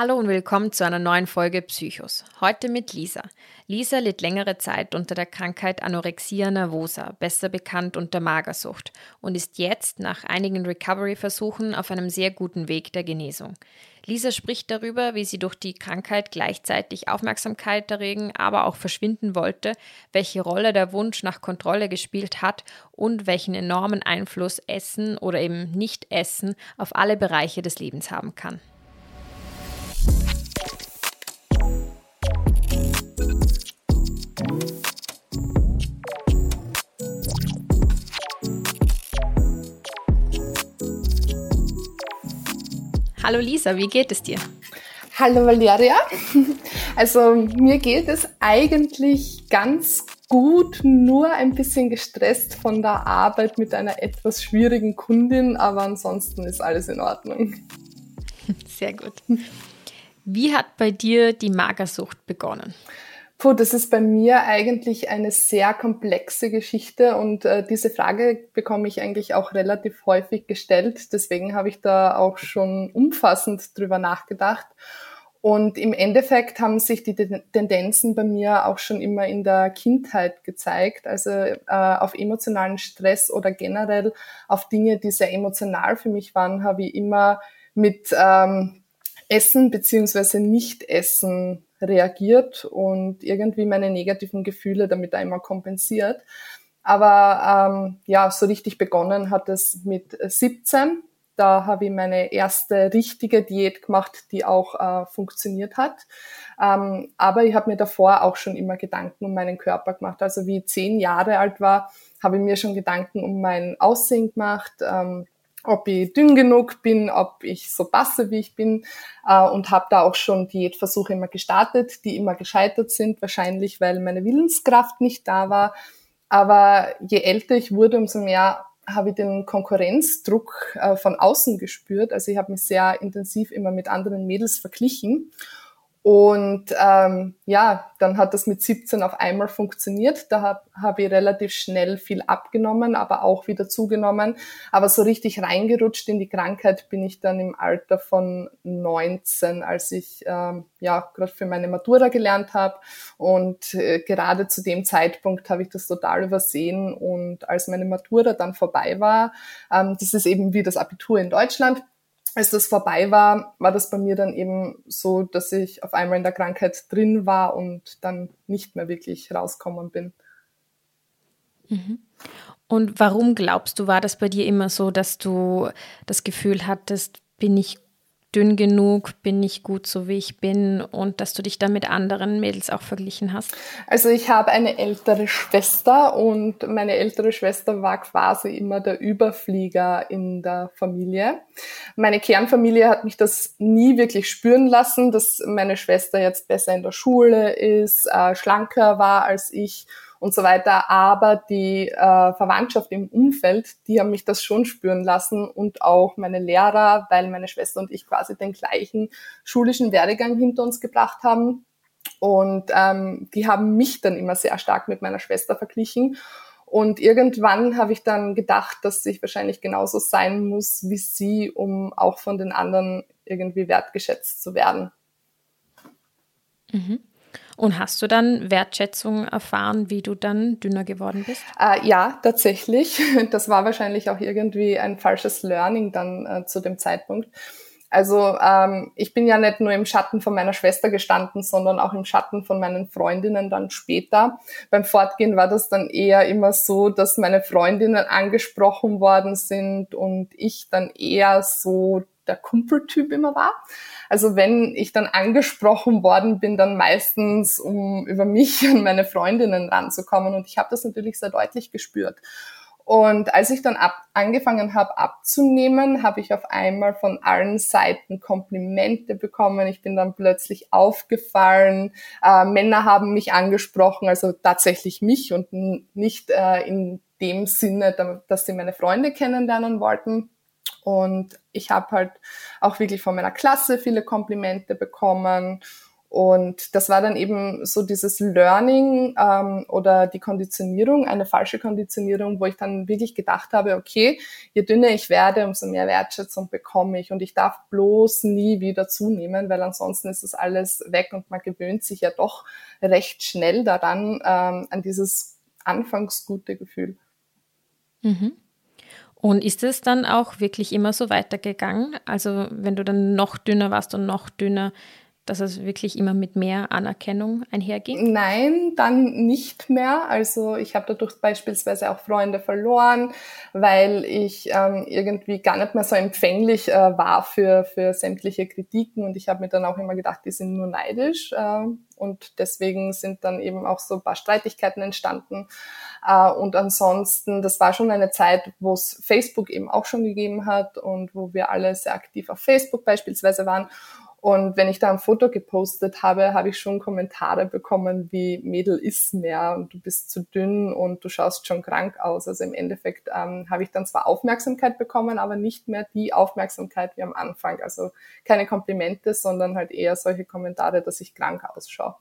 Hallo und willkommen zu einer neuen Folge Psychos. Heute mit Lisa. Lisa litt längere Zeit unter der Krankheit Anorexia nervosa, besser bekannt unter Magersucht, und ist jetzt nach einigen Recovery-Versuchen auf einem sehr guten Weg der Genesung. Lisa spricht darüber, wie sie durch die Krankheit gleichzeitig Aufmerksamkeit erregen, aber auch verschwinden wollte, welche Rolle der Wunsch nach Kontrolle gespielt hat und welchen enormen Einfluss Essen oder eben Nicht-Essen auf alle Bereiche des Lebens haben kann. Hallo Lisa, wie geht es dir? Hallo Valeria. Also mir geht es eigentlich ganz gut, nur ein bisschen gestresst von der Arbeit mit einer etwas schwierigen Kundin, aber ansonsten ist alles in Ordnung. Sehr gut. Wie hat bei dir die Magersucht begonnen? Puh, das ist bei mir eigentlich eine sehr komplexe Geschichte und äh, diese Frage bekomme ich eigentlich auch relativ häufig gestellt. Deswegen habe ich da auch schon umfassend drüber nachgedacht. Und im Endeffekt haben sich die Tendenzen bei mir auch schon immer in der Kindheit gezeigt, also äh, auf emotionalen Stress oder generell auf Dinge, die sehr emotional für mich waren, habe ich immer mit ähm, Essen beziehungsweise Nicht-Essen reagiert und irgendwie meine negativen Gefühle damit einmal kompensiert. Aber ähm, ja, so richtig begonnen hat es mit 17. Da habe ich meine erste richtige Diät gemacht, die auch äh, funktioniert hat. Ähm, aber ich habe mir davor auch schon immer Gedanken um meinen Körper gemacht. Also wie ich zehn Jahre alt war, habe ich mir schon Gedanken um mein Aussehen gemacht. Ähm, ob ich dünn genug bin, ob ich so passe, wie ich bin äh, und habe da auch schon Diätversuche immer gestartet, die immer gescheitert sind, wahrscheinlich weil meine Willenskraft nicht da war. Aber je älter ich wurde, umso mehr habe ich den Konkurrenzdruck äh, von außen gespürt. Also ich habe mich sehr intensiv immer mit anderen Mädels verglichen und ähm, ja, dann hat das mit 17 auf einmal funktioniert. Da habe hab ich relativ schnell viel abgenommen, aber auch wieder zugenommen. Aber so richtig reingerutscht in die Krankheit bin ich dann im Alter von 19, als ich ähm, ja gerade für meine Matura gelernt habe. Und äh, gerade zu dem Zeitpunkt habe ich das total übersehen. Und als meine Matura dann vorbei war, ähm, das ist eben wie das Abitur in Deutschland, als das vorbei war, war das bei mir dann eben so, dass ich auf einmal in der Krankheit drin war und dann nicht mehr wirklich rauskommen bin. Mhm. Und warum glaubst du, war das bei dir immer so, dass du das Gefühl hattest, bin ich dünn genug, bin ich gut so wie ich bin und dass du dich da mit anderen Mädels auch verglichen hast? Also ich habe eine ältere Schwester und meine ältere Schwester war quasi immer der Überflieger in der Familie. Meine Kernfamilie hat mich das nie wirklich spüren lassen, dass meine Schwester jetzt besser in der Schule ist, äh, schlanker war als ich und so weiter. Aber die äh, Verwandtschaft im Umfeld, die haben mich das schon spüren lassen und auch meine Lehrer, weil meine Schwester und ich quasi den gleichen schulischen Werdegang hinter uns gebracht haben. Und ähm, die haben mich dann immer sehr stark mit meiner Schwester verglichen. Und irgendwann habe ich dann gedacht, dass ich wahrscheinlich genauso sein muss wie sie, um auch von den anderen irgendwie wertgeschätzt zu werden. Mhm. Und hast du dann Wertschätzung erfahren, wie du dann dünner geworden bist? Äh, ja, tatsächlich. Das war wahrscheinlich auch irgendwie ein falsches Learning dann äh, zu dem Zeitpunkt. Also ähm, ich bin ja nicht nur im Schatten von meiner Schwester gestanden, sondern auch im Schatten von meinen Freundinnen dann später. Beim Fortgehen war das dann eher immer so, dass meine Freundinnen angesprochen worden sind und ich dann eher so der Kumpeltyp immer war. Also wenn ich dann angesprochen worden bin, dann meistens, um über mich und meine Freundinnen ranzukommen. Und ich habe das natürlich sehr deutlich gespürt. Und als ich dann ab, angefangen habe abzunehmen, habe ich auf einmal von allen Seiten Komplimente bekommen. Ich bin dann plötzlich aufgefallen. Äh, Männer haben mich angesprochen, also tatsächlich mich und nicht äh, in dem Sinne, dass sie meine Freunde kennenlernen wollten. Und ich habe halt auch wirklich von meiner Klasse viele Komplimente bekommen. Und das war dann eben so dieses Learning ähm, oder die Konditionierung, eine falsche Konditionierung, wo ich dann wirklich gedacht habe, okay, je dünner ich werde, umso mehr Wertschätzung bekomme ich und ich darf bloß nie wieder zunehmen, weil ansonsten ist das alles weg und man gewöhnt sich ja doch recht schnell daran, ähm, an dieses anfangs gute Gefühl. Mhm. Und ist es dann auch wirklich immer so weitergegangen? Also wenn du dann noch dünner warst und noch dünner, dass es wirklich immer mit mehr Anerkennung einherging? Nein, dann nicht mehr. Also ich habe dadurch beispielsweise auch Freunde verloren, weil ich ähm, irgendwie gar nicht mehr so empfänglich äh, war für, für sämtliche Kritiken und ich habe mir dann auch immer gedacht, die sind nur neidisch äh, und deswegen sind dann eben auch so ein paar Streitigkeiten entstanden. Äh, und ansonsten, das war schon eine Zeit, wo es Facebook eben auch schon gegeben hat und wo wir alle sehr aktiv auf Facebook beispielsweise waren. Und wenn ich da ein Foto gepostet habe, habe ich schon Kommentare bekommen wie Mädel ist mehr und du bist zu dünn und du schaust schon krank aus. Also im Endeffekt ähm, habe ich dann zwar Aufmerksamkeit bekommen, aber nicht mehr die Aufmerksamkeit wie am Anfang. Also keine Komplimente, sondern halt eher solche Kommentare, dass ich krank ausschaue.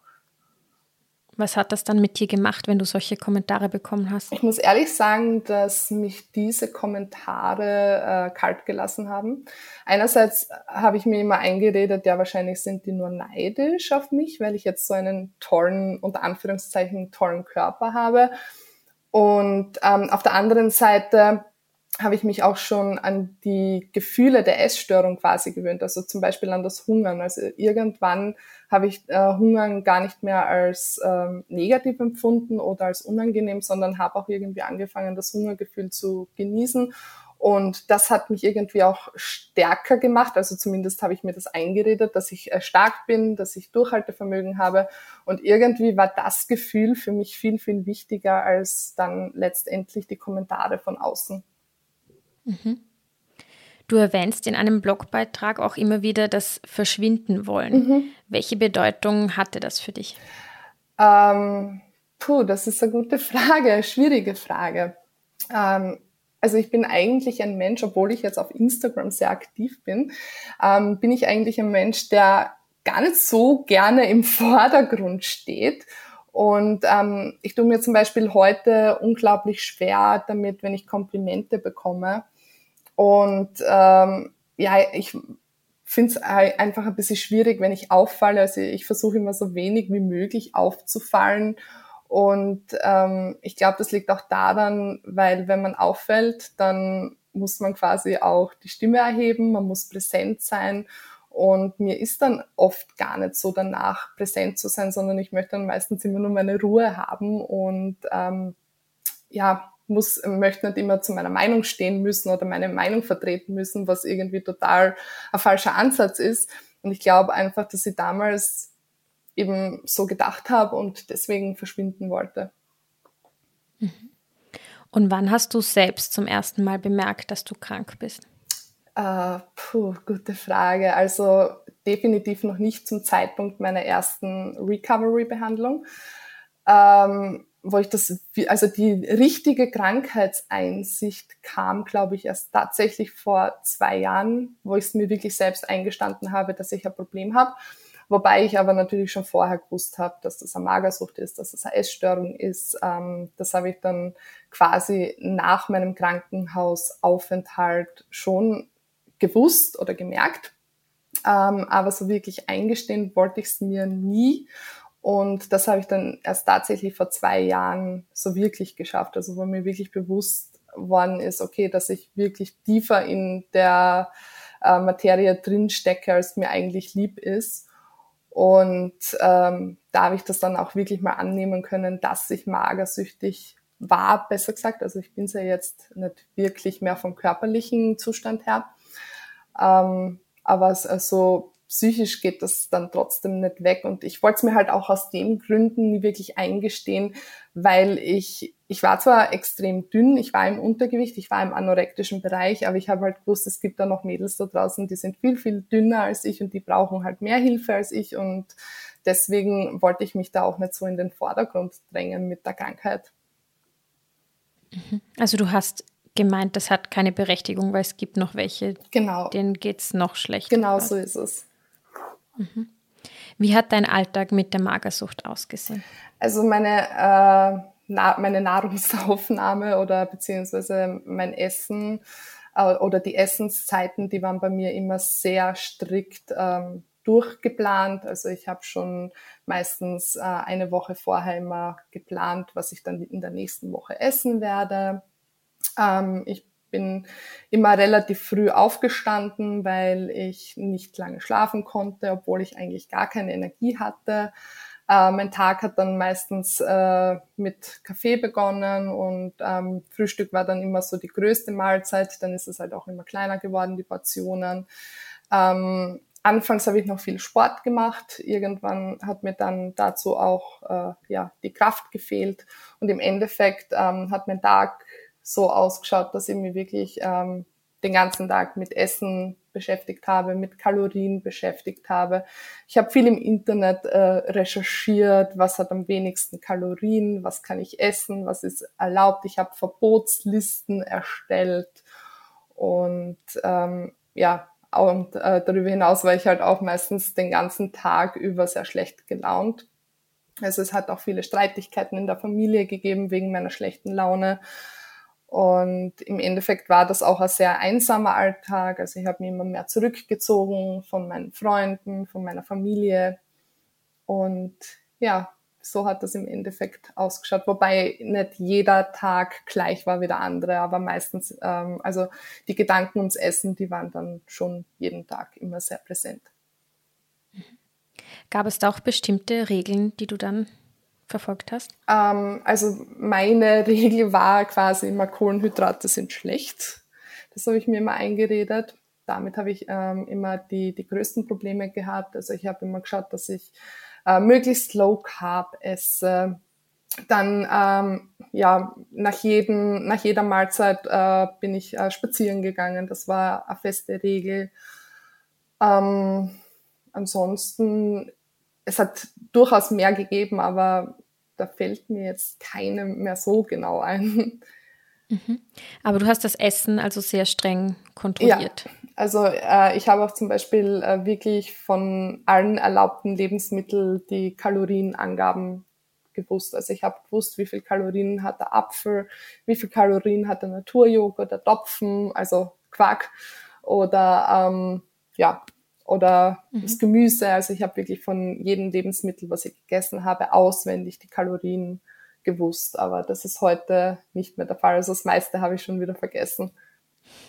Was hat das dann mit dir gemacht, wenn du solche Kommentare bekommen hast? Ich muss ehrlich sagen, dass mich diese Kommentare äh, kalt gelassen haben. Einerseits habe ich mir immer eingeredet, ja, wahrscheinlich sind die nur neidisch auf mich, weil ich jetzt so einen tollen, unter Anführungszeichen, tollen Körper habe. Und ähm, auf der anderen Seite habe ich mich auch schon an die Gefühle der Essstörung quasi gewöhnt, also zum Beispiel an das Hungern. Also irgendwann habe ich äh, Hungern gar nicht mehr als ähm, negativ empfunden oder als unangenehm, sondern habe auch irgendwie angefangen, das Hungergefühl zu genießen. Und das hat mich irgendwie auch stärker gemacht. Also zumindest habe ich mir das eingeredet, dass ich äh, stark bin, dass ich Durchhaltevermögen habe. Und irgendwie war das Gefühl für mich viel, viel wichtiger als dann letztendlich die Kommentare von außen. Mhm. Du erwähnst in einem Blogbeitrag auch immer wieder das Verschwinden wollen. Mhm. Welche Bedeutung hatte das für dich? Ähm, puh, das ist eine gute Frage, eine schwierige Frage. Ähm, also ich bin eigentlich ein Mensch, obwohl ich jetzt auf Instagram sehr aktiv bin, ähm, bin ich eigentlich ein Mensch, der gar nicht so gerne im Vordergrund steht. Und ähm, ich tue mir zum Beispiel heute unglaublich schwer damit, wenn ich Komplimente bekomme und ähm, ja, ich finde es einfach ein bisschen schwierig, wenn ich auffalle. Also ich versuche immer so wenig wie möglich aufzufallen. Und ähm, ich glaube, das liegt auch daran, weil wenn man auffällt, dann muss man quasi auch die Stimme erheben, man muss präsent sein. Und mir ist dann oft gar nicht so danach präsent zu sein, sondern ich möchte dann meistens immer nur meine Ruhe haben und ähm, ja, muss, möchte nicht immer zu meiner Meinung stehen müssen oder meine Meinung vertreten müssen, was irgendwie total ein falscher Ansatz ist. Und ich glaube einfach, dass ich damals eben so gedacht habe und deswegen verschwinden wollte. Mhm. Und wann hast du selbst zum ersten Mal bemerkt, dass du krank bist? Uh, puh, gute Frage. Also definitiv noch nicht zum Zeitpunkt meiner ersten Recovery-Behandlung. Ähm, wo ich das, also die richtige Krankheitseinsicht kam, glaube ich, erst tatsächlich vor zwei Jahren, wo ich es mir wirklich selbst eingestanden habe, dass ich ein Problem habe. Wobei ich aber natürlich schon vorher gewusst habe, dass das eine Magersucht ist, dass das eine Essstörung ist. Ähm, das habe ich dann quasi nach meinem Krankenhausaufenthalt schon gewusst oder gemerkt. Ähm, aber so wirklich eingestehen wollte ich es mir nie. Und das habe ich dann erst tatsächlich vor zwei Jahren so wirklich geschafft. Also wo mir wirklich bewusst worden ist, okay, dass ich wirklich tiefer in der äh, Materie drin stecke, als mir eigentlich lieb ist. Und ähm, da habe ich das dann auch wirklich mal annehmen können, dass ich magersüchtig war, besser gesagt. Also ich bin es ja jetzt nicht wirklich mehr vom körperlichen Zustand her. Ähm, aber es, also psychisch geht das dann trotzdem nicht weg. Und ich wollte es mir halt auch aus den Gründen nie wirklich eingestehen, weil ich, ich war zwar extrem dünn, ich war im Untergewicht, ich war im anorektischen Bereich, aber ich habe halt gewusst, es gibt da noch Mädels da draußen, die sind viel, viel dünner als ich und die brauchen halt mehr Hilfe als ich. Und deswegen wollte ich mich da auch nicht so in den Vordergrund drängen mit der Krankheit. Mhm. Also du hast gemeint, das hat keine Berechtigung, weil es gibt noch welche, genau. denen geht es noch schlechter. Genau so ist es. Wie hat dein Alltag mit der Magersucht ausgesehen? Also meine, äh, na, meine Nahrungsaufnahme oder beziehungsweise mein Essen äh, oder die Essenszeiten, die waren bei mir immer sehr strikt ähm, durchgeplant. Also ich habe schon meistens äh, eine Woche vorher immer geplant, was ich dann in der nächsten Woche essen werde. Ähm, ich bin immer relativ früh aufgestanden, weil ich nicht lange schlafen konnte, obwohl ich eigentlich gar keine Energie hatte. Äh, mein Tag hat dann meistens äh, mit Kaffee begonnen und ähm, Frühstück war dann immer so die größte Mahlzeit. Dann ist es halt auch immer kleiner geworden, die Portionen. Ähm, anfangs habe ich noch viel Sport gemacht. Irgendwann hat mir dann dazu auch äh, ja, die Kraft gefehlt. Und im Endeffekt ähm, hat mein Tag so ausgeschaut, dass ich mich wirklich ähm, den ganzen Tag mit Essen beschäftigt habe, mit Kalorien beschäftigt habe. Ich habe viel im Internet äh, recherchiert, was hat am wenigsten Kalorien, was kann ich essen, was ist erlaubt. Ich habe Verbotslisten erstellt und ähm, ja, und äh, darüber hinaus war ich halt auch meistens den ganzen Tag über sehr schlecht gelaunt. Also es hat auch viele Streitigkeiten in der Familie gegeben wegen meiner schlechten Laune. Und im Endeffekt war das auch ein sehr einsamer Alltag. Also ich habe mich immer mehr zurückgezogen von meinen Freunden, von meiner Familie. Und ja, so hat das im Endeffekt ausgeschaut, wobei nicht jeder Tag gleich war wie der andere, aber meistens, ähm, also die Gedanken ums Essen, die waren dann schon jeden Tag immer sehr präsent. Gab es da auch bestimmte Regeln, die du dann verfolgt hast? Ähm, also meine Regel war quasi immer, Kohlenhydrate sind schlecht. Das habe ich mir immer eingeredet. Damit habe ich ähm, immer die, die größten Probleme gehabt. Also ich habe immer geschaut, dass ich äh, möglichst low carb esse. Dann ähm, ja nach jedem nach jeder Mahlzeit äh, bin ich äh, spazieren gegangen. Das war eine feste Regel. Ähm, ansonsten es hat durchaus mehr gegeben, aber da fällt mir jetzt keine mehr so genau ein. Mhm. Aber du hast das Essen also sehr streng kontrolliert. Ja, also äh, ich habe auch zum Beispiel äh, wirklich von allen erlaubten Lebensmitteln die Kalorienangaben gewusst. Also ich habe gewusst, wie viel Kalorien hat der Apfel, wie viel Kalorien hat der Naturjoghurt, der Topfen, also Quark oder ähm, ja oder mhm. das Gemüse. Also ich habe wirklich von jedem Lebensmittel, was ich gegessen habe, auswendig die Kalorien gewusst. Aber das ist heute nicht mehr der Fall. Also das meiste habe ich schon wieder vergessen.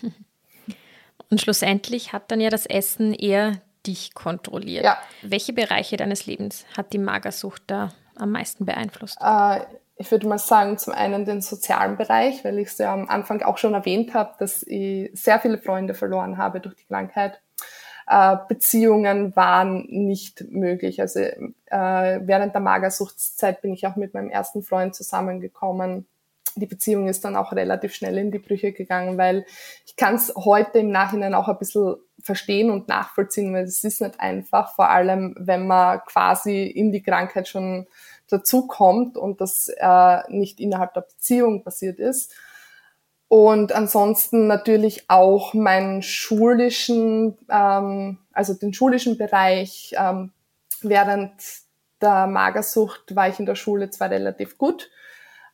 Und schlussendlich hat dann ja das Essen eher dich kontrolliert. Ja. Welche Bereiche deines Lebens hat die Magersucht da am meisten beeinflusst? Äh, ich würde mal sagen, zum einen den sozialen Bereich, weil ich es ja am Anfang auch schon erwähnt habe, dass ich sehr viele Freunde verloren habe durch die Krankheit. Äh, Beziehungen waren nicht möglich. Also äh, während der Magersuchtszeit bin ich auch mit meinem ersten Freund zusammengekommen die Beziehung ist dann auch relativ schnell in die Brüche gegangen, weil ich kann es heute im Nachhinein auch ein bisschen verstehen und nachvollziehen, weil es ist nicht einfach, vor allem wenn man quasi in die Krankheit schon dazukommt und das äh, nicht innerhalb der Beziehung passiert ist. Und ansonsten natürlich auch meinen schulischen, ähm, also den schulischen Bereich. Ähm, während der Magersucht war ich in der Schule zwar relativ gut,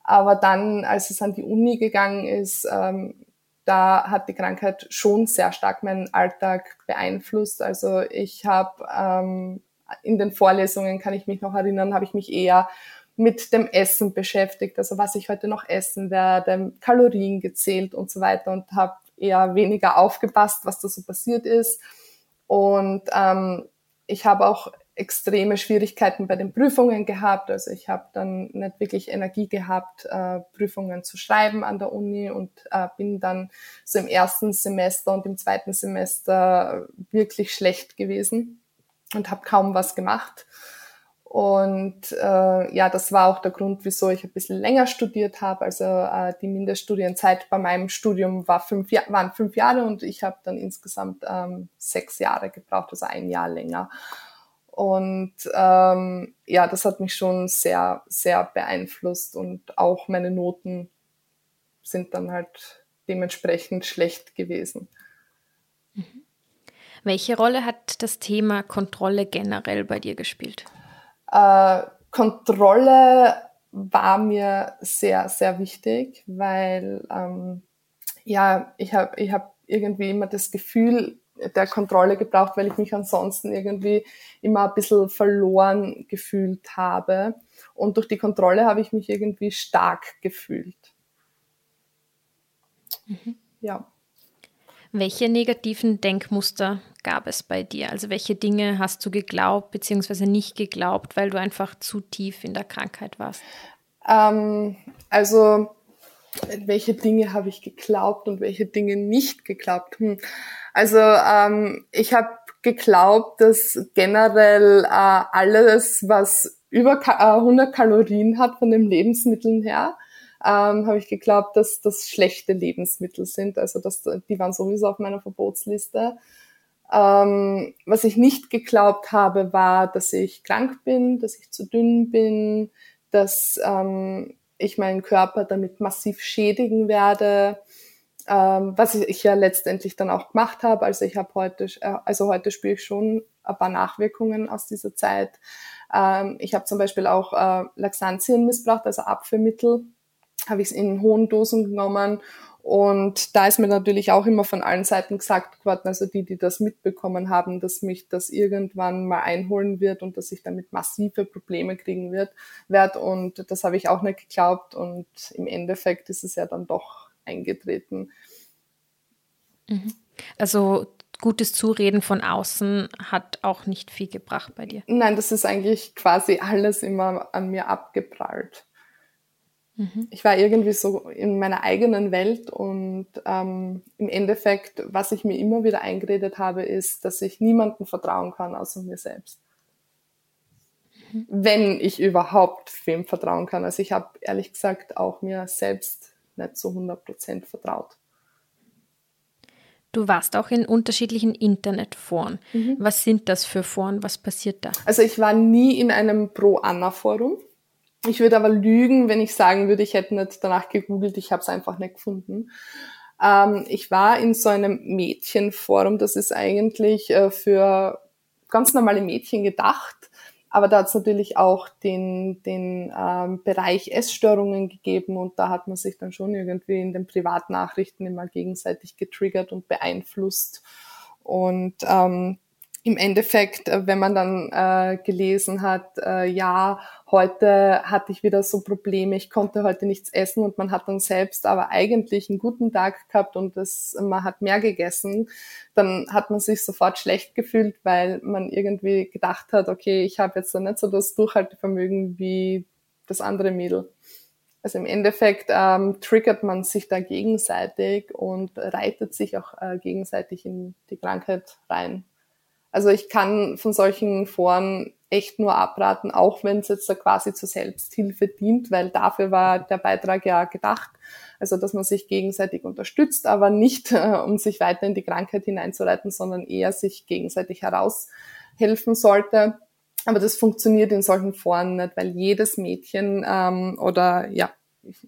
aber dann, als es an die Uni gegangen ist, ähm, da hat die Krankheit schon sehr stark meinen Alltag beeinflusst. Also ich habe ähm, in den Vorlesungen, kann ich mich noch erinnern, habe ich mich eher mit dem Essen beschäftigt, also was ich heute noch essen werde, Kalorien gezählt und so weiter und habe eher weniger aufgepasst, was da so passiert ist. Und ähm, ich habe auch extreme Schwierigkeiten bei den Prüfungen gehabt. Also ich habe dann nicht wirklich Energie gehabt, äh, Prüfungen zu schreiben an der Uni und äh, bin dann so im ersten Semester und im zweiten Semester wirklich schlecht gewesen und habe kaum was gemacht. Und äh, ja, das war auch der Grund, wieso ich ein bisschen länger studiert habe. Also äh, die Mindeststudienzeit bei meinem Studium war fünf, waren fünf Jahre und ich habe dann insgesamt ähm, sechs Jahre gebraucht, also ein Jahr länger. Und ähm, ja, das hat mich schon sehr, sehr beeinflusst und auch meine Noten sind dann halt dementsprechend schlecht gewesen. Mhm. Welche Rolle hat das Thema Kontrolle generell bei dir gespielt? Äh, Kontrolle war mir sehr, sehr wichtig, weil ähm, ja, ich habe ich hab irgendwie immer das Gefühl der Kontrolle gebraucht, weil ich mich ansonsten irgendwie immer ein bisschen verloren gefühlt habe. Und durch die Kontrolle habe ich mich irgendwie stark gefühlt. Mhm. Ja. Welche negativen Denkmuster gab es bei dir? Also welche Dinge hast du geglaubt bzw. nicht geglaubt, weil du einfach zu tief in der Krankheit warst? Ähm, also welche Dinge habe ich geglaubt und welche Dinge nicht geglaubt? Hm. Also ähm, ich habe geglaubt, dass generell äh, alles, was über Ka 100 äh, Kalorien hat von den Lebensmitteln her, ähm, habe ich geglaubt, dass das schlechte Lebensmittel sind. Also dass, die waren sowieso auf meiner Verbotsliste. Ähm, was ich nicht geglaubt habe, war, dass ich krank bin, dass ich zu dünn bin, dass ähm, ich meinen Körper damit massiv schädigen werde, ähm, was ich ja letztendlich dann auch gemacht habe. Also ich habe heute, äh, also heute spüre ich schon ein paar Nachwirkungen aus dieser Zeit. Ähm, ich habe zum Beispiel auch äh, Laxantien missbraucht, also Abführmittel, habe ich es in hohen Dosen genommen. Und da ist mir natürlich auch immer von allen Seiten gesagt worden, also die, die das mitbekommen haben, dass mich das irgendwann mal einholen wird und dass ich damit massive Probleme kriegen wird, werd. Und das habe ich auch nicht geglaubt. Und im Endeffekt ist es ja dann doch eingetreten. Mhm. Also gutes Zureden von außen hat auch nicht viel gebracht bei dir. Nein, das ist eigentlich quasi alles immer an mir abgeprallt. Mhm. Ich war irgendwie so in meiner eigenen Welt und ähm, im Endeffekt, was ich mir immer wieder eingeredet habe, ist, dass ich niemandem vertrauen kann außer mir selbst. Mhm. Wenn ich überhaupt wem vertrauen kann. Also ich habe ehrlich gesagt auch mir selbst nicht zu 100 Prozent vertraut. Du warst auch in unterschiedlichen Internetforen. Mhm. Was sind das für Foren? Was passiert da? Also ich war nie in einem Pro-Anna-Forum. Ich würde aber lügen, wenn ich sagen würde, ich hätte nicht danach gegoogelt, ich habe es einfach nicht gefunden. Ähm, ich war in so einem Mädchenforum, das ist eigentlich äh, für ganz normale Mädchen gedacht, aber da hat es natürlich auch den, den ähm, Bereich Essstörungen gegeben und da hat man sich dann schon irgendwie in den Privatnachrichten immer gegenseitig getriggert und beeinflusst. Und ähm, im Endeffekt, äh, wenn man dann äh, gelesen hat, äh, ja, heute hatte ich wieder so Probleme, ich konnte heute nichts essen und man hat dann selbst aber eigentlich einen guten Tag gehabt und das, man hat mehr gegessen, dann hat man sich sofort schlecht gefühlt, weil man irgendwie gedacht hat, okay, ich habe jetzt nicht so das Durchhaltevermögen wie das andere Mädel. Also im Endeffekt ähm, triggert man sich da gegenseitig und reitet sich auch äh, gegenseitig in die Krankheit rein. Also ich kann von solchen Foren echt nur abraten, auch wenn es jetzt da quasi zur Selbsthilfe dient, weil dafür war der Beitrag ja gedacht. Also dass man sich gegenseitig unterstützt, aber nicht äh, um sich weiter in die Krankheit hineinzureiten, sondern eher sich gegenseitig heraushelfen sollte. Aber das funktioniert in solchen Foren nicht, weil jedes Mädchen ähm, oder ja,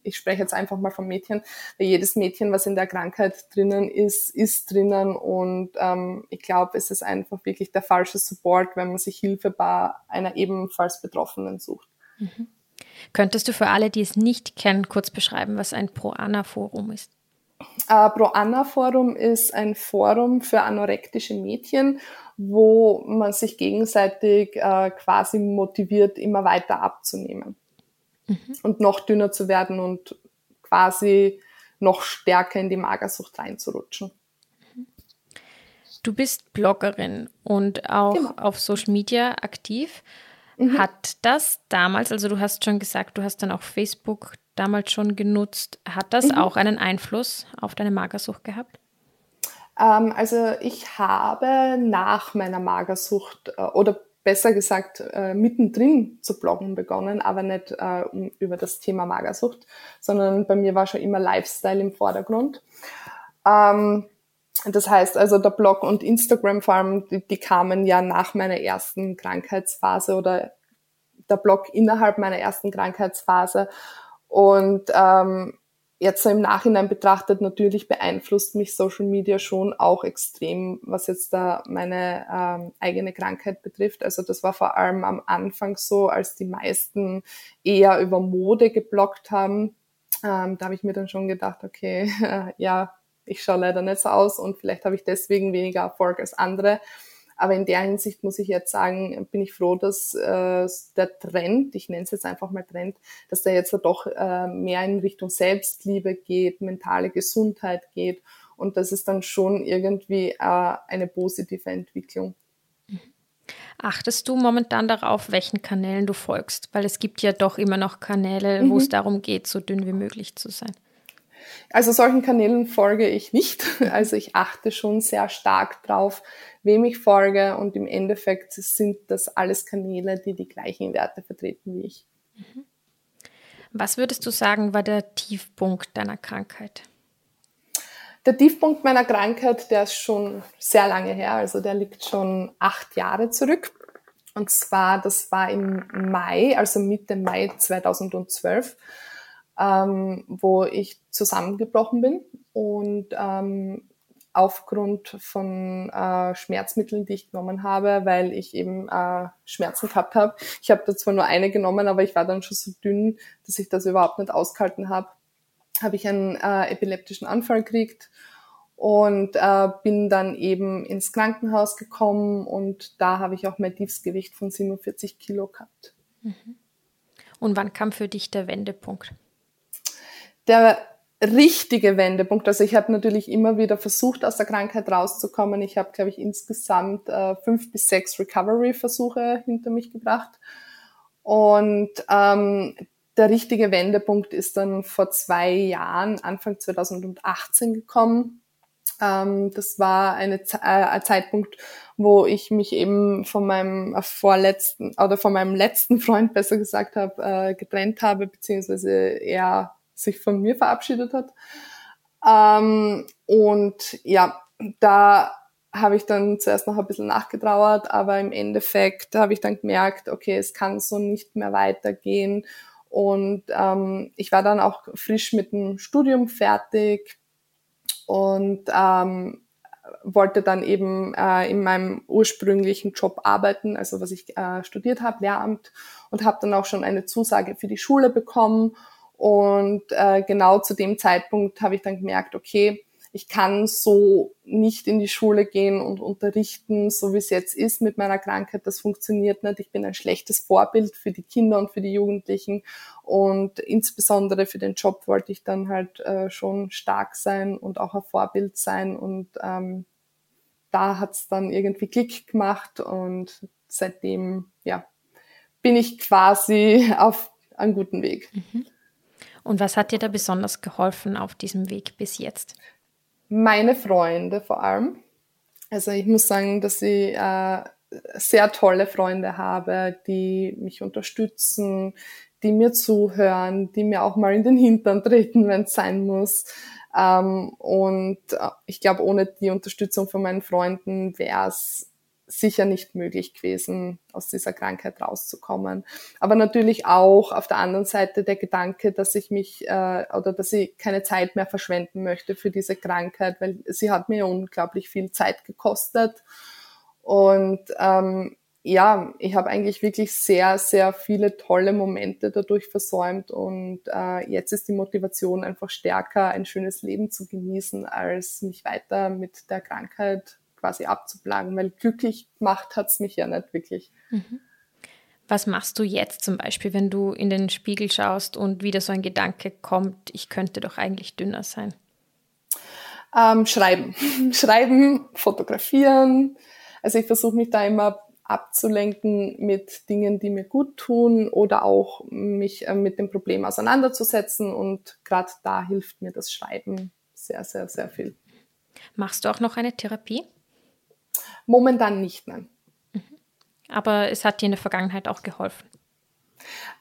ich, spreche jetzt einfach mal vom Mädchen, weil jedes Mädchen, was in der Krankheit drinnen ist, ist drinnen und ähm, ich glaube, es ist einfach wirklich der falsche Support, wenn man sich Hilfe bei einer ebenfalls Betroffenen sucht. Mhm. Könntest du für alle, die es nicht kennen, kurz beschreiben, was ein Pro-Anna-Forum ist? Äh, Pro-Anna-Forum ist ein Forum für anorektische Mädchen, wo man sich gegenseitig äh, quasi motiviert, immer weiter abzunehmen mhm. und noch dünner zu werden und quasi noch stärker in die Magersucht reinzurutschen. Du bist Bloggerin und auch genau. auf Social Media aktiv. Mhm. Hat das damals, also du hast schon gesagt, du hast dann auch Facebook damals schon genutzt, hat das mhm. auch einen Einfluss auf deine Magersucht gehabt? Ähm, also ich habe nach meiner Magersucht äh, oder besser gesagt äh, mittendrin zu bloggen begonnen, aber nicht äh, um, über das Thema Magersucht, sondern bei mir war schon immer Lifestyle im Vordergrund. Ähm, das heißt also, der Blog und Instagram vor allem, die, die kamen ja nach meiner ersten Krankheitsphase oder der Blog innerhalb meiner ersten Krankheitsphase. Und ähm, jetzt im Nachhinein betrachtet, natürlich beeinflusst mich Social Media schon auch extrem, was jetzt da meine ähm, eigene Krankheit betrifft. Also das war vor allem am Anfang so, als die meisten eher über Mode geblockt haben. Ähm, da habe ich mir dann schon gedacht, okay, äh, ja, ich schaue leider nicht so aus und vielleicht habe ich deswegen weniger Erfolg als andere. Aber in der Hinsicht muss ich jetzt sagen, bin ich froh, dass äh, der Trend, ich nenne es jetzt einfach mal Trend, dass der jetzt doch äh, mehr in Richtung Selbstliebe geht, mentale Gesundheit geht. Und das ist dann schon irgendwie äh, eine positive Entwicklung. Achtest du momentan darauf, welchen Kanälen du folgst? Weil es gibt ja doch immer noch Kanäle, mhm. wo es darum geht, so dünn wie möglich zu sein. Also solchen Kanälen folge ich nicht. Also ich achte schon sehr stark drauf, wem ich folge und im Endeffekt sind das alles Kanäle, die die gleichen Werte vertreten wie ich. Mhm. Was würdest du sagen, war der Tiefpunkt deiner Krankheit? Der Tiefpunkt meiner Krankheit, der ist schon sehr lange her, also der liegt schon acht Jahre zurück. Und zwar, das war im Mai, also Mitte Mai 2012 ähm, wo ich zusammengebrochen bin und ähm, aufgrund von äh, Schmerzmitteln, die ich genommen habe, weil ich eben äh, Schmerzen gehabt habe. Ich habe da zwar nur eine genommen, aber ich war dann schon so dünn, dass ich das überhaupt nicht ausgehalten habe. Habe ich einen äh, epileptischen Anfall gekriegt und äh, bin dann eben ins Krankenhaus gekommen und da habe ich auch mein Tiefsgewicht von 47 Kilo gehabt. Mhm. Und wann kam für dich der Wendepunkt? Der richtige Wendepunkt. Also ich habe natürlich immer wieder versucht, aus der Krankheit rauszukommen. Ich habe, glaube ich, insgesamt äh, fünf bis sechs Recovery-Versuche hinter mich gebracht. Und ähm, der richtige Wendepunkt ist dann vor zwei Jahren, Anfang 2018 gekommen. Ähm, das war eine, äh, ein Zeitpunkt, wo ich mich eben von meinem vorletzten oder von meinem letzten Freund besser gesagt habe, äh, getrennt habe, beziehungsweise eher sich von mir verabschiedet hat. Ähm, und ja, da habe ich dann zuerst noch ein bisschen nachgetrauert, aber im Endeffekt habe ich dann gemerkt, okay, es kann so nicht mehr weitergehen. Und ähm, ich war dann auch frisch mit dem Studium fertig und ähm, wollte dann eben äh, in meinem ursprünglichen Job arbeiten, also was ich äh, studiert habe, Lehramt, und habe dann auch schon eine Zusage für die Schule bekommen und äh, genau zu dem Zeitpunkt habe ich dann gemerkt, okay, ich kann so nicht in die Schule gehen und unterrichten, so wie es jetzt ist mit meiner Krankheit. Das funktioniert nicht. Ich bin ein schlechtes Vorbild für die Kinder und für die Jugendlichen. Und insbesondere für den Job wollte ich dann halt äh, schon stark sein und auch ein Vorbild sein. Und ähm, da hat es dann irgendwie Klick gemacht und seitdem, ja, bin ich quasi auf einem guten Weg. Mhm. Und was hat dir da besonders geholfen auf diesem Weg bis jetzt? Meine Freunde vor allem. Also ich muss sagen, dass ich äh, sehr tolle Freunde habe, die mich unterstützen, die mir zuhören, die mir auch mal in den Hintern treten, wenn es sein muss. Ähm, und äh, ich glaube, ohne die Unterstützung von meinen Freunden wäre es sicher nicht möglich gewesen, aus dieser Krankheit rauszukommen. Aber natürlich auch auf der anderen Seite der Gedanke, dass ich mich äh, oder dass ich keine Zeit mehr verschwenden möchte für diese Krankheit, weil sie hat mir unglaublich viel Zeit gekostet. Und ähm, ja, ich habe eigentlich wirklich sehr, sehr viele tolle Momente dadurch versäumt und äh, jetzt ist die Motivation einfach stärker, ein schönes Leben zu genießen, als mich weiter mit der Krankheit quasi abzuplagen, weil glücklich gemacht hat es mich ja nicht wirklich. Mhm. Was machst du jetzt zum Beispiel, wenn du in den Spiegel schaust und wieder so ein Gedanke kommt, ich könnte doch eigentlich dünner sein? Ähm, schreiben. schreiben, fotografieren. Also ich versuche mich da immer abzulenken mit Dingen, die mir gut tun oder auch mich äh, mit dem Problem auseinanderzusetzen. Und gerade da hilft mir das Schreiben sehr, sehr, sehr viel. Machst du auch noch eine Therapie? Momentan nicht, nein. Mhm. Aber es hat dir in der Vergangenheit auch geholfen.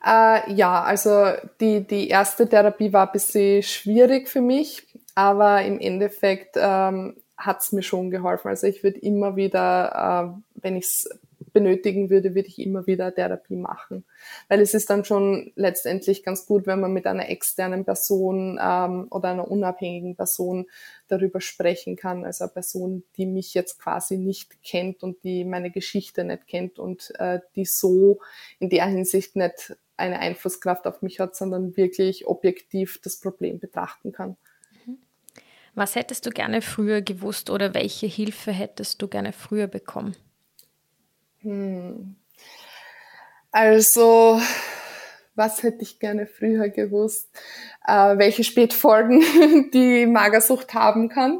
Äh, ja, also die, die erste Therapie war ein bisschen schwierig für mich, aber im Endeffekt ähm, hat es mir schon geholfen. Also ich würde immer wieder, äh, wenn ich es benötigen würde, würde ich immer wieder Therapie machen. Weil es ist dann schon letztendlich ganz gut, wenn man mit einer externen Person ähm, oder einer unabhängigen Person darüber sprechen kann. Also eine Person, die mich jetzt quasi nicht kennt und die meine Geschichte nicht kennt und äh, die so in der Hinsicht nicht eine Einflusskraft auf mich hat, sondern wirklich objektiv das Problem betrachten kann. Mhm. Was hättest du gerne früher gewusst oder welche Hilfe hättest du gerne früher bekommen? Hm. Also, was hätte ich gerne früher gewusst? Äh, welche Spätfolgen die Magersucht haben kann.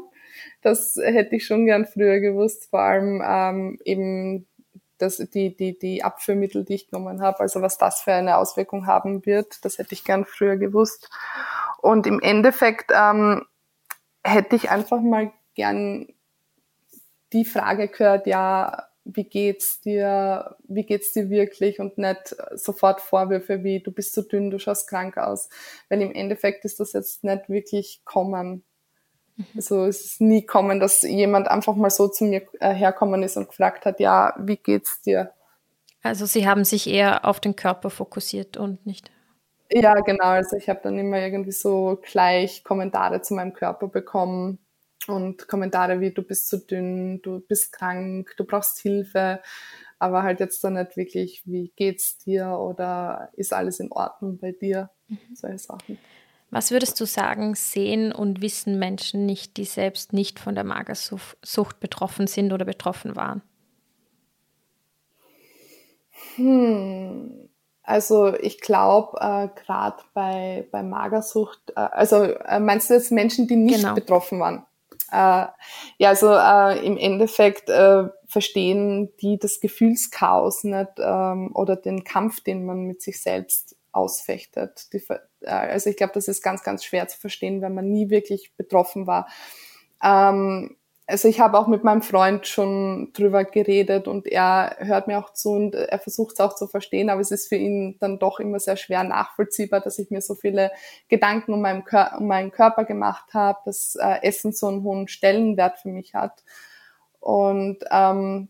Das hätte ich schon gern früher gewusst. Vor allem ähm, eben das, die, die, die Abführmittel, die ich genommen habe, also was das für eine Auswirkung haben wird, das hätte ich gern früher gewusst. Und im Endeffekt ähm, hätte ich einfach mal gern die Frage gehört, ja, wie geht's dir, wie geht's dir wirklich und nicht sofort Vorwürfe wie du bist zu so dünn, du schaust krank aus. Weil im Endeffekt ist das jetzt nicht wirklich kommen. Mhm. Also es ist nie kommen, dass jemand einfach mal so zu mir äh, herkommen ist und gefragt hat, ja, wie geht's dir? Also sie haben sich eher auf den Körper fokussiert und nicht. Ja, genau. Also ich habe dann immer irgendwie so gleich Kommentare zu meinem Körper bekommen und Kommentare wie du bist zu dünn, du bist krank, du brauchst Hilfe, aber halt jetzt dann nicht wirklich, wie geht's dir oder ist alles in Ordnung bei dir, mhm. solche Sachen. Was würdest du sagen, sehen und wissen Menschen nicht, die selbst nicht von der Magersucht betroffen sind oder betroffen waren? Hm. Also ich glaube, äh, gerade bei, bei Magersucht, äh, also äh, meinst du jetzt Menschen, die nicht genau. betroffen waren? Äh, ja, also äh, im Endeffekt äh, verstehen die das Gefühlschaos nicht ähm, oder den Kampf, den man mit sich selbst ausfechtet. Die, äh, also ich glaube, das ist ganz, ganz schwer zu verstehen, wenn man nie wirklich betroffen war. Ähm, also ich habe auch mit meinem Freund schon drüber geredet und er hört mir auch zu und er versucht es auch zu verstehen, aber es ist für ihn dann doch immer sehr schwer nachvollziehbar, dass ich mir so viele Gedanken um meinen, Kör um meinen Körper gemacht habe, dass äh, Essen so einen hohen Stellenwert für mich hat. Und ähm,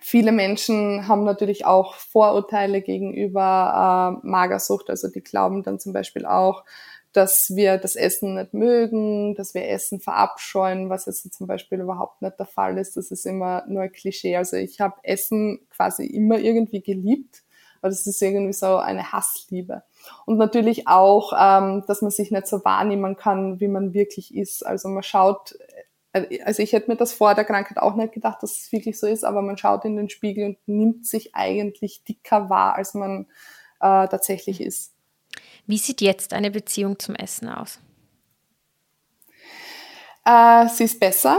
viele Menschen haben natürlich auch Vorurteile gegenüber äh, Magersucht, also die glauben dann zum Beispiel auch, dass wir das Essen nicht mögen, dass wir Essen verabscheuen, was jetzt zum Beispiel überhaupt nicht der Fall ist. Das ist immer nur ein Klischee. Also ich habe Essen quasi immer irgendwie geliebt, aber das ist irgendwie so eine Hassliebe. Und natürlich auch, ähm, dass man sich nicht so wahrnehmen kann, wie man wirklich ist. Also man schaut, äh, also ich hätte mir das vor der Krankheit auch nicht gedacht, dass es wirklich so ist, aber man schaut in den Spiegel und nimmt sich eigentlich dicker wahr, als man äh, tatsächlich ist. Wie sieht jetzt eine Beziehung zum Essen aus? Äh, sie ist besser.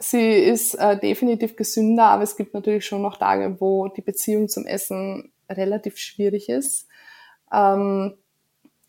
Sie ist äh, definitiv gesünder, aber es gibt natürlich schon noch Tage, wo die Beziehung zum Essen relativ schwierig ist. Ähm,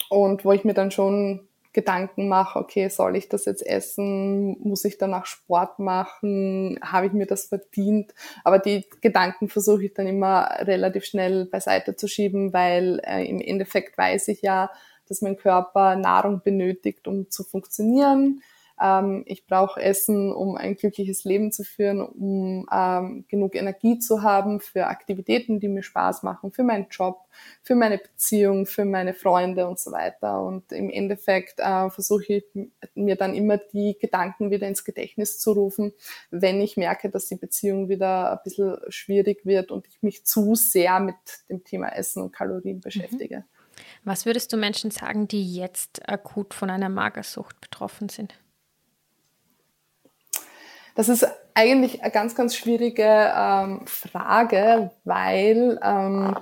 und wo ich mir dann schon Gedanken mache, okay, soll ich das jetzt essen? Muss ich danach Sport machen? Habe ich mir das verdient? Aber die Gedanken versuche ich dann immer relativ schnell beiseite zu schieben, weil äh, im Endeffekt weiß ich ja, dass mein Körper Nahrung benötigt, um zu funktionieren. Ähm, ich brauche Essen, um ein glückliches Leben zu führen, um ähm, genug Energie zu haben für Aktivitäten, die mir Spaß machen, für meinen Job, für meine Beziehung, für meine Freunde und so weiter. Und im Endeffekt äh, versuche ich mir dann immer die Gedanken wieder ins Gedächtnis zu rufen, wenn ich merke, dass die Beziehung wieder ein bisschen schwierig wird und ich mich zu sehr mit dem Thema Essen und Kalorien beschäftige. Mhm. Was würdest du Menschen sagen, die jetzt akut von einer Magersucht betroffen sind? Das ist eigentlich eine ganz, ganz schwierige ähm, Frage, weil ähm,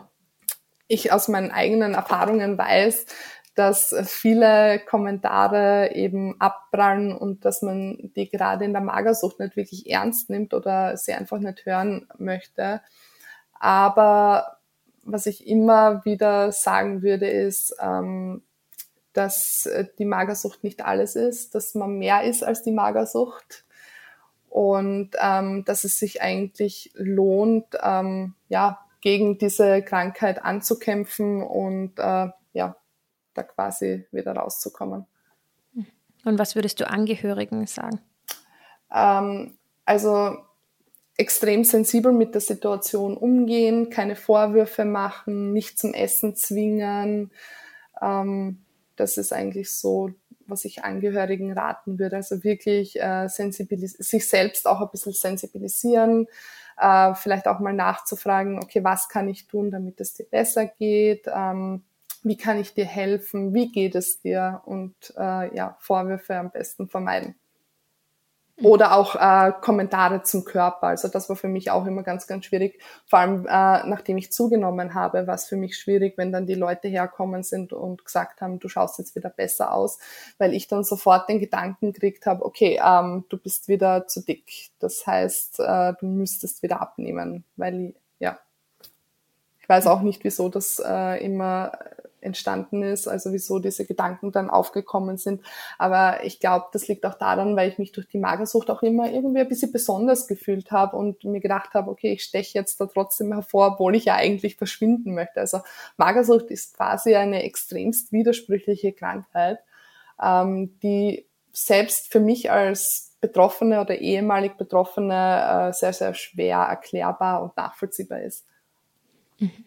ich aus meinen eigenen Erfahrungen weiß, dass viele Kommentare eben abprallen und dass man die gerade in der Magersucht nicht wirklich ernst nimmt oder sie einfach nicht hören möchte. Aber was ich immer wieder sagen würde, ist, ähm, dass die Magersucht nicht alles ist, dass man mehr ist als die Magersucht und ähm, dass es sich eigentlich lohnt, ähm, ja, gegen diese Krankheit anzukämpfen und äh, ja, da quasi wieder rauszukommen. Und was würdest du Angehörigen sagen? Ähm, also extrem sensibel mit der Situation umgehen, keine Vorwürfe machen, nicht zum Essen zwingen. Ähm, das ist eigentlich so, was ich Angehörigen raten würde. Also wirklich äh, sich selbst auch ein bisschen sensibilisieren, äh, vielleicht auch mal nachzufragen, okay, was kann ich tun, damit es dir besser geht? Ähm, wie kann ich dir helfen? Wie geht es dir? Und äh, ja, Vorwürfe am besten vermeiden. Mhm. Oder auch äh, Kommentare zum Körper. Also das war für mich auch immer ganz, ganz schwierig. Vor allem, äh, nachdem ich zugenommen habe, war es für mich schwierig, wenn dann die Leute herkommen sind und gesagt haben, du schaust jetzt wieder besser aus, weil ich dann sofort den Gedanken gekriegt habe, okay, ähm, du bist wieder zu dick. Das heißt, äh, du müsstest wieder abnehmen, weil, ja, ich weiß auch nicht, wieso das äh, immer entstanden ist, also wieso diese Gedanken dann aufgekommen sind. Aber ich glaube, das liegt auch daran, weil ich mich durch die Magersucht auch immer irgendwie ein bisschen besonders gefühlt habe und mir gedacht habe, okay, ich steche jetzt da trotzdem hervor, obwohl ich ja eigentlich verschwinden möchte. Also Magersucht ist quasi eine extremst widersprüchliche Krankheit, ähm, die selbst für mich als Betroffene oder ehemalig Betroffene äh, sehr, sehr schwer erklärbar und nachvollziehbar ist. Mhm.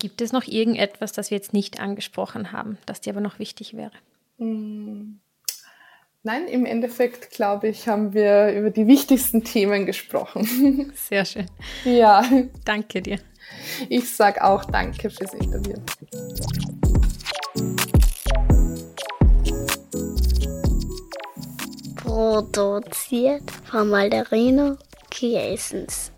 Gibt es noch irgendetwas, das wir jetzt nicht angesprochen haben, das dir aber noch wichtig wäre? Hm. Nein, im Endeffekt, glaube ich, haben wir über die wichtigsten Themen gesprochen. Sehr schön. Ja. Danke dir. Ich sage auch danke fürs Interview. Produziert von Malderino Kiesens.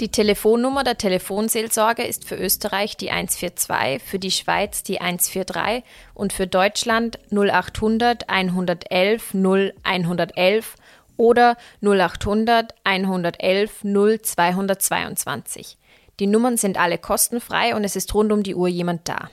Die Telefonnummer der Telefonseelsorge ist für Österreich die 142, für die Schweiz die 143 und für Deutschland 0800 111 0111 oder 0800 111 0222. Die Nummern sind alle kostenfrei und es ist rund um die Uhr jemand da.